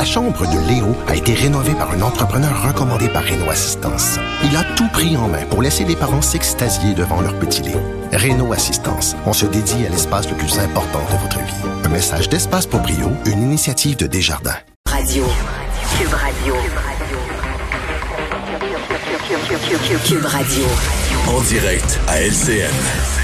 La chambre de Léo a été rénovée par un entrepreneur recommandé par Renault Assistance. Il a tout pris en main pour laisser les parents s'extasier devant leur petit Léo. Renault Assistance, on se dédie à l'espace le plus important de votre vie. Un message d'Espace pour Brio, une initiative de Desjardins. Radio. Cube Radio. Cube Radio. En direct à LCN.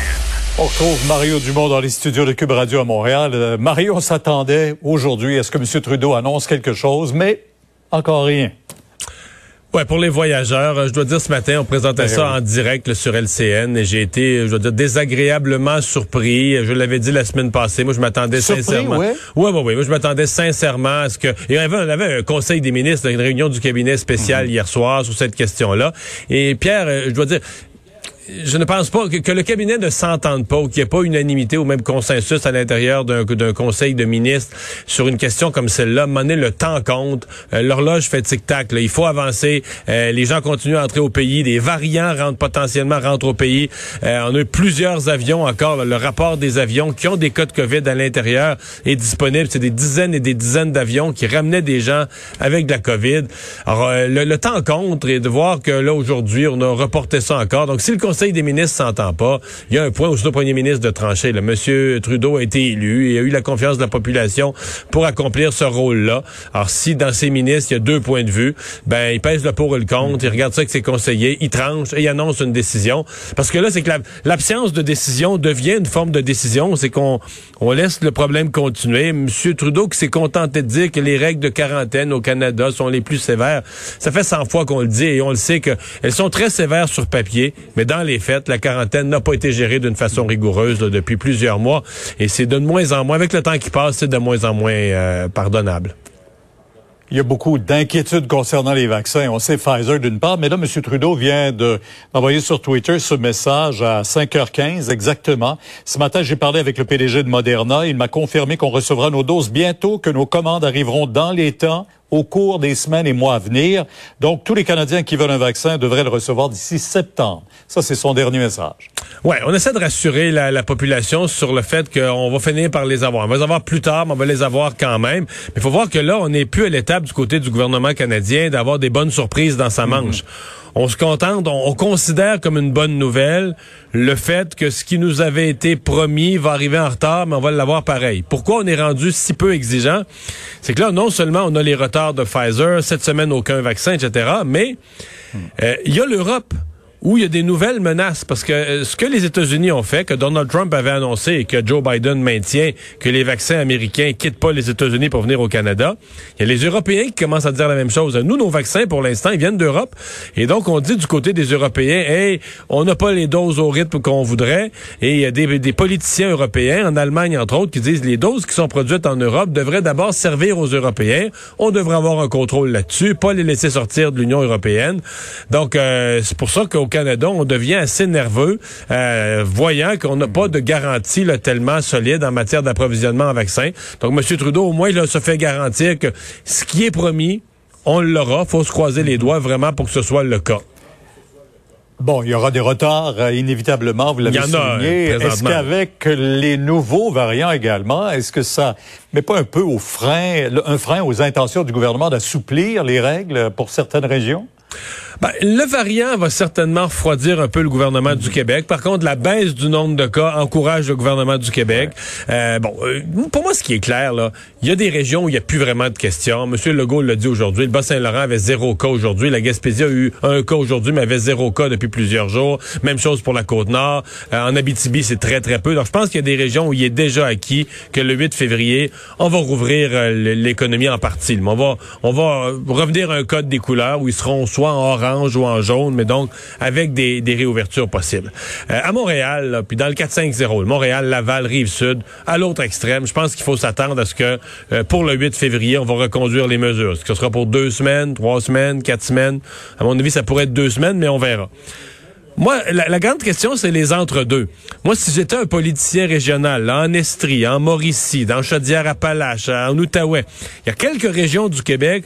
On retrouve Mario Dumont dans les studios de Cube Radio à Montréal. Euh, Mario, on s'attendait aujourd'hui à ce que M. Trudeau annonce quelque chose, mais encore rien. Ouais, pour les voyageurs, euh, je dois dire ce matin, on présentait Ben ça oui. en direct là, sur LCN et j'ai été, je dois dire, désagréablement surpris. Je l'avais dit la semaine passée. Moi, je m'attendais sincèrement. ouais? Ouais, ouais, ouais. Moi, je m'attendais sincèrement à ce que. Il y avait, on avait un conseil des ministres, une réunion du cabinet spécial Mhm. hier soir sur cette question-là. Et Pierre, euh, je dois dire. Je ne pense pas que, que le cabinet ne s'entende pas ou qu'il n'y ait pas unanimité ou même consensus à l'intérieur d'un conseil de ministres sur une question comme celle-là. Donné, le temps compte. Euh, L'horloge fait tic-tac. Il faut avancer. Euh, les gens continuent à entrer au pays. Des variants rentrent potentiellement rentrent au pays. Euh, on a eu plusieurs avions encore. Le rapport des avions qui ont des cas de COVID à l'intérieur est disponible. C'est des dizaines et des dizaines d'avions qui ramenaient des gens avec de la COVID. Alors, euh, le, le temps compte et de voir que là, aujourd'hui, on a reporté ça encore. Donc, si le Conseil des ministres s'entend pas, il y a un point où c'est au premier ministre de trancher. Là. Monsieur Trudeau a été élu et a eu la confiance de la population pour accomplir ce rôle-là. Alors, si dans ses ministres, il y a deux points de vue, ben, il pèse le pour et le contre, il regarde ça avec ses conseillers, il tranche et il annonce une décision. Parce que là, c'est que la- l'absence de décision devient une forme de décision. C'est qu'on on laisse le problème continuer. Monsieur Trudeau qui s'est contenté de dire que les règles de quarantaine au Canada sont les plus sévères. Ça fait 100 fois qu'on le dit et on le sait qu'elles sont très sévères sur papier, mais dans les faits, la quarantaine n'a pas été gérée d'une façon rigoureuse depuis plusieurs mois et c'est de moins en moins, avec le temps qui passe, c'est de moins en moins euh, pardonnable. Il y a beaucoup d'inquiétudes concernant les vaccins. On sait Pfizer d'une part, mais là, M. Trudeau vient de m'envoyer sur Twitter ce message à 5h15 exactement. Ce matin, j'ai parlé avec le PDG de Moderna. Il m'a confirmé qu'on recevra nos doses bientôt, que nos commandes arriveront dans les temps au cours des semaines et mois à venir. Donc, tous les Canadiens qui veulent un vaccin devraient le recevoir d'ici septembre. Ça, c'est son dernier message. Ouais, on essaie de rassurer la, la population sur le fait qu'on va finir par les avoir. On va les avoir plus tard, mais on va les avoir quand même. Mais il faut voir que là, on n'est plus à l'étape du côté du gouvernement canadien d'avoir des bonnes surprises dans sa manche. On se contente, on, on considère comme une bonne nouvelle le fait que ce qui nous avait été promis va arriver en retard, mais on va l'avoir pareil. Pourquoi on est rendu si peu exigeant? C'est que là, non seulement on a les retards de Pfizer, cette semaine aucun vaccin, etc., mais euh, il y a l'Europe où il y a des nouvelles menaces parce que euh, ce que les États-Unis ont fait, que Donald Trump avait annoncé et que Joe Biden maintient, que les vaccins américains quittent pas les États-Unis pour venir au Canada, il y a les Européens qui commencent à dire la même chose. Nous, nos vaccins, pour l'instant, ils viennent d'Europe. Et donc, on dit du côté des Européens, hey, on n'a pas les doses au rythme qu'on voudrait. Et il y a des, des politiciens européens, en Allemagne, entre autres, qui disent les doses qui sont produites en Europe devraient d'abord servir aux Européens. On devrait avoir un contrôle là-dessus, pas les laisser sortir de l'Union européenne. Donc, euh, c'est pour ça qu'au Canada, on devient assez nerveux, euh, voyant qu'on n'a pas de garantie là, tellement solide en matière d'approvisionnement en vaccins. Donc, M. Trudeau, au moins, là, se fait garantir que ce qui est promis, on l'aura. faut se croiser les doigts vraiment pour que ce soit le cas. Bon, il y aura des retards euh, inévitablement, vous l'avez Il y en a, souligné. euh, Est-ce qu'avec les nouveaux variants également, est-ce que ça met pas un peu au frein, un frein aux intentions du gouvernement d'assouplir les règles pour certaines régions? Ben, le variant va certainement refroidir un peu le gouvernement du Québec. Par contre, la baisse du nombre de cas encourage le gouvernement du Québec. Euh, bon, euh, pour moi, ce qui est clair, là, il y a des régions où il n'y a plus vraiment de questions. Monsieur Legault l'a dit aujourd'hui. Le Bas-Saint-Laurent avait zéro cas aujourd'hui. La Gaspésie a eu un cas aujourd'hui, mais avait zéro cas depuis plusieurs jours. Même chose pour la Côte-Nord. Euh, en Abitibi, c'est très, très peu. Donc, je pense qu'il y a des régions où il est déjà acquis que le 8 février, on va rouvrir l'économie en partie. Mais on va, on va revenir à un code des couleurs où ils seront soit en orange ou en jaune, mais donc avec des, réouvertures possibles. Euh, à Montréal, puis dans le 4-5-0, le Montréal, Laval, Rive-Sud, à l'autre extrême, je pense qu'il faut s'attendre à ce que euh, pour le 8 février, on va reconduire les mesures. Ce sera pour deux semaines, trois semaines, quatre semaines? À mon avis, ça pourrait être deux semaines, mais on verra. Moi, la, la grande question, c'est les entre-deux. Moi, si j'étais un politicien régional, là, en Estrie, en Mauricie, dans Chaudière-Appalaches, en Outaouais, il y a quelques régions du Québec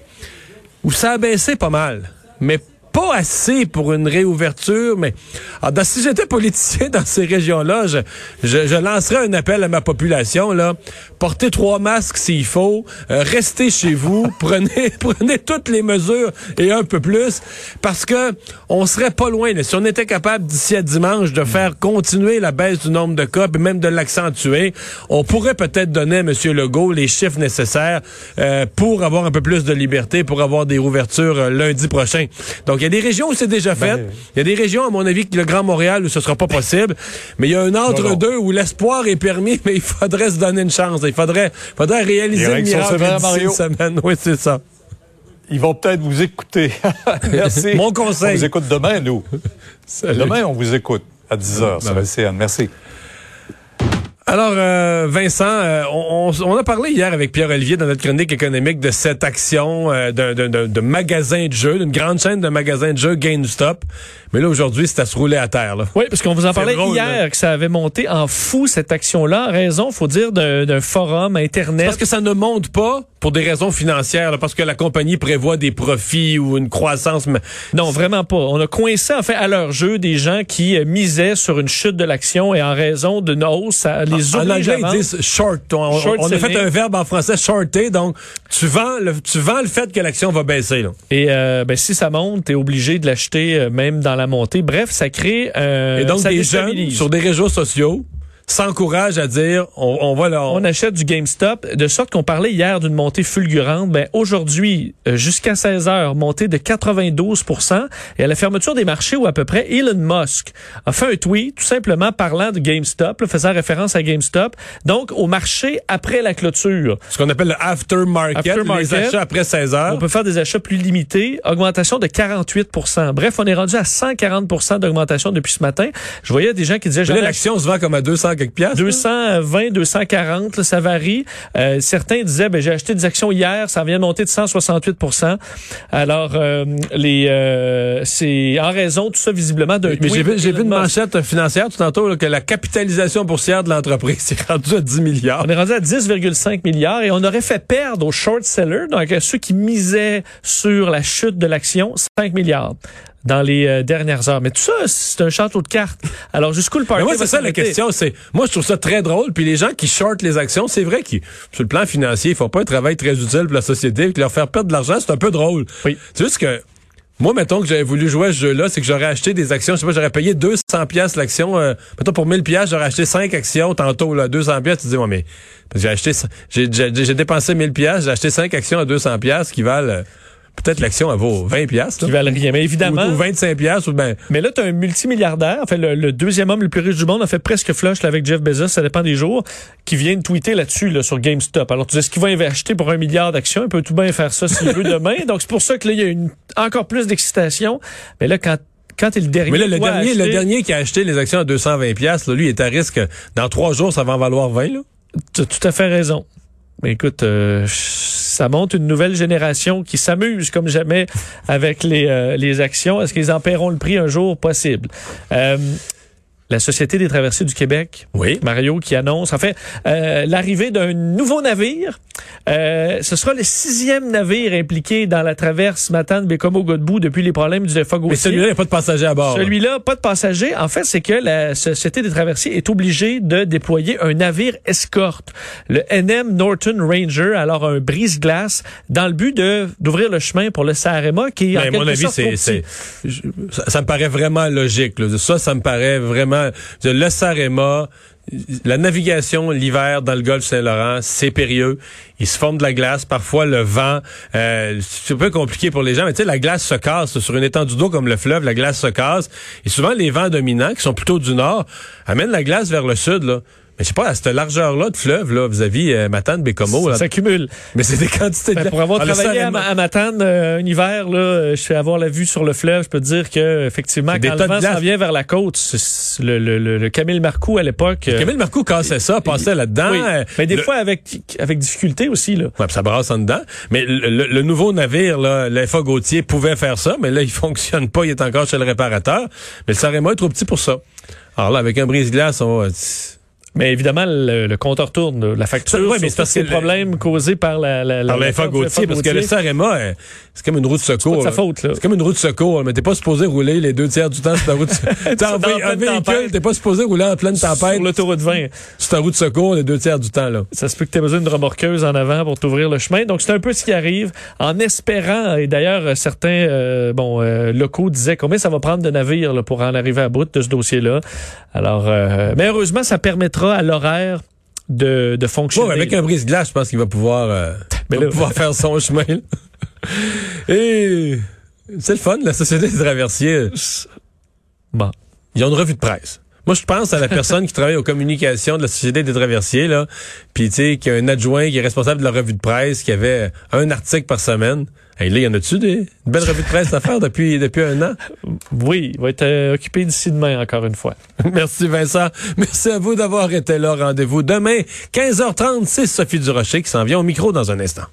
où ça a baissé pas mal, mais pas assez pour une réouverture, mais alors, si j'étais politicien dans ces régions-là, je, je, je, lancerais un appel à ma population. Là. Portez trois masques s'il faut, euh, restez chez vous, prenez, prenez toutes les mesures et un peu plus, parce que on serait pas loin. Là. Si on était capable d'ici à dimanche de faire continuer la baisse du nombre de cas, et même de l'accentuer, on pourrait peut-être donner à M. Legault les chiffres nécessaires euh, pour avoir un peu plus de liberté, pour avoir des ouvertures euh, lundi prochain. Donc, il y a des régions où c'est déjà fait. Ben, il y a des régions, à mon avis, le Grand Montréal, où ce sera pas possible. Mais il y a un entre-deux où l'espoir est permis, mais il faudrait se donner une chance. Il faudrait, faudrait réaliser le miracle d'ici une semaine. Oui, c'est ça. Ils vont peut-être vous écouter. Merci. Mon conseil. On vous écoute demain, nous. Demain, on vous écoute à 10 h sur LCN. Merci. Alors, euh, Vincent, euh, on, a parlé hier avec Pierre-Olivier dans notre chronique économique de cette action euh, d'un magasin de jeux, d'une grande chaîne de magasins de jeux GameStop. Mais là, aujourd'hui, c'est à se rouler à terre. Là. Oui, parce qu'on vous en parlait hier que ça avait monté en fou, cette action-là, en raison, faut dire, d'un forum Internet. Parce que ça ne monte pas pour des raisons financières, parce que la compagnie prévoit des profits ou une croissance. Non, vraiment pas. On a coincé, en fait, à leur jeu des gens qui misaient sur une chute de l'action et en raison d'une hausse, ça les en anglais, ils disent short. On, a fait un verbe en français shorter, donc tu vends le, tu vends le fait que l'action va baisser. Là. Et euh, ben, si ça monte, tu es obligé de l'acheter euh, même dans la montée. Bref, ça crée... Euh, Et donc des jeunes sur des réseaux sociaux s'encourage à dire on, on va là. On... achète du GameStop de sorte qu'on parlait hier d'une montée fulgurante. Ben aujourd'hui euh, jusqu'à 16 heures montée de 92 et à la fermeture des marchés où à peu près Elon Musk a fait un tweet tout simplement parlant de GameStop, faisant référence à GameStop. Donc au marché après la clôture. Ce qu'on appelle le aftermarket, les achats après 16 heures. On peut faire des achats plus limités, augmentation de 48 Bref, on est rendu à 140% d'augmentation depuis ce matin. Je voyais des gens qui disaient l'action se vend comme à 200 220, 240, ça varie. Euh, certains disaient, ben, j'ai acheté des actions hier, ça vient de monter de 168% Alors, euh, les, euh, c'est en raison tout ça visiblement d'un Mais j'ai vu, j'ai vu une manchette financière tout tantôt que la capitalisation boursière de l'entreprise est rendue à 10 milliards. On est rendu à 10,5 milliards et on aurait fait perdre aux short sellers, donc à ceux qui misaient sur la chute de l'action, 5 milliards dans les euh, dernières heures. Mais tout ça, c'est un château de cartes. Alors, jusqu'où le parti Moi, c'est ça la question. C'est Moi, je trouve ça très drôle. Puis les gens qui shortent les actions, c'est vrai qu'ils, sur le plan financier, ils font pas un travail très utile pour la société. Puis leur faire perdre de l'argent, c'est un peu drôle. Oui. C'est juste que moi, mettons que j'avais voulu jouer à ce jeu-là, c'est que j'aurais acheté des actions, je sais pas, j'aurais payé 200 pièces l'action. Euh, mettons pour 1000 pièces, j'aurais acheté 5 actions tantôt là, 200 pièces. Tu dis, moi, mais j'ai acheté, j'ai, j'ai, dépensé 1000 pièces, j'ai acheté 5 actions à 200 pièces qui valent euh, peut-être l'action elle vaut 20 pièces qui valent rien. Mais évidemment. Ou, 25 pièces ou ben mais là tu as un multimilliardaire. En fait le, deuxième homme le plus riche du monde a fait presque flush là, avec Jeff Bezos. Ça dépend des jours. Qui vient de tweeter là-dessus là, sur GameStop. Alors tu sais ce qu'il va acheter pour un milliard d'actions? Il peut tout bien faire ça s'il veut demain. Donc c'est pour ça que là il y a une encore plus d'excitation. Mais là quand quand t'es le dernier. Mais là, le dernier, le dernier qui a acheté les actions à 220 pièces, lui, est à risque. Dans trois jours, ça va en valoir 20, là. Tu as tout à fait raison. Écoute, euh, ça montre une nouvelle génération qui s'amuse comme jamais avec les, euh, les actions. Est-ce qu'ils en paieront le prix un jour? Possible? La Société des traversiers du Québec, oui. Mario, qui annonce en fait euh, l'arrivée d'un nouveau navire. Euh, ce sera le sixième navire impliqué dans la traverse Matane Bécomo Godbout depuis les problèmes du défa Mais celui-là, il n'y a pas de passagers à bord. Celui-là, pas de passagers. En fait, c'est que la Société des traversiers est obligée de déployer un navire escorte, le NM Norton Ranger, alors un brise-glace, dans le but de d'ouvrir le chemin pour le Sarema, qui est en mon avis, c'est ça, ça, me paraît vraiment logique. Là. Ça, ça me paraît vraiment le Sarema, la navigation l'hiver dans le golfe Saint-Laurent, c'est périlleux. Il se forme de la glace, parfois le vent, euh, c'est un peu compliqué pour les gens, mais tu sais, la glace se casse sur une étendue d'eau comme le fleuve, la glace se casse. Et souvent, les vents dominants, qui sont plutôt du nord, amènent la glace vers le sud. Mais je sais pas, à cette largeur-là de fleuve, là, vis-à-vis euh, Matane, Bécomo. Ça s'accumule. Mais c'est des quantités de... Ben, pour avoir ah, travaillé à, Matane euh, un hiver, là, euh, je fais avoir la vue sur le fleuve, je peux te dire que effectivement, quand le vent s'en vient vers la côte, le, le, le, Camille Marcoux à l'époque... Euh, Camille Marcoux cassait ça, passait là-dedans. Oui, mais des fois avec avec difficulté aussi. Là. Ouais, ça brasse en dedans. Mais le, nouveau navire, là, l'EFA Gauthier, pouvait faire ça, mais là, il fonctionne pas, il est encore chez le réparateur. Mais le Sarema est trop petit pour ça. Alors là, avec un brise-glace, on Mais évidemment, le, le compteur tourne, la facture, Ouais, mais c'est parce c'est que le problème causé par la, la, Par l'info Gauthier, parce que le. CRMA, euh, c'est comme une roue de secours. de sa faute, là. C'est comme une roue de secours, mais t'es pas supposé rouler les deux tiers du temps sur ta route. T'as Dans un, véhicule, t'es pas supposé rouler en pleine tempête Sur l'autoroute 20. sur ta route de secours les deux tiers du temps, là. Ça se peut que tu aies besoin d'une remorqueuse en avant pour t'ouvrir le chemin. Donc, c'est un peu ce qui arrive en espérant, et d'ailleurs, certains euh, bon euh, locaux disaient combien ça va prendre de navires là, pour en arriver à bout de ce dossier-là? Alors, euh, mais heureusement, ça permettra à l'horaire de, de fonctionner. Bon, avec un brise-glace, je pense qu'il va pouvoir, euh, Mais il va là- pouvoir faire son chemin. là. Et c'est le fun, la Société des traversiers. Bon. Ils ont une revue de presse. Moi, je pense à la personne qui travaille aux communications de la Société des traversiers, là, puis tu sais, qui a un adjoint qui est responsable de la revue de presse, qui avait un article par semaine. Et là, y en a-tu des une belle revue de presse à faire depuis, depuis un an? Oui, il va être euh, occupé d'ici demain, encore une fois. Merci Vincent. Merci à vous d'avoir été là. Rendez-vous demain, 15h30. C'est Sophie Durocher qui s'en vient au micro dans un instant.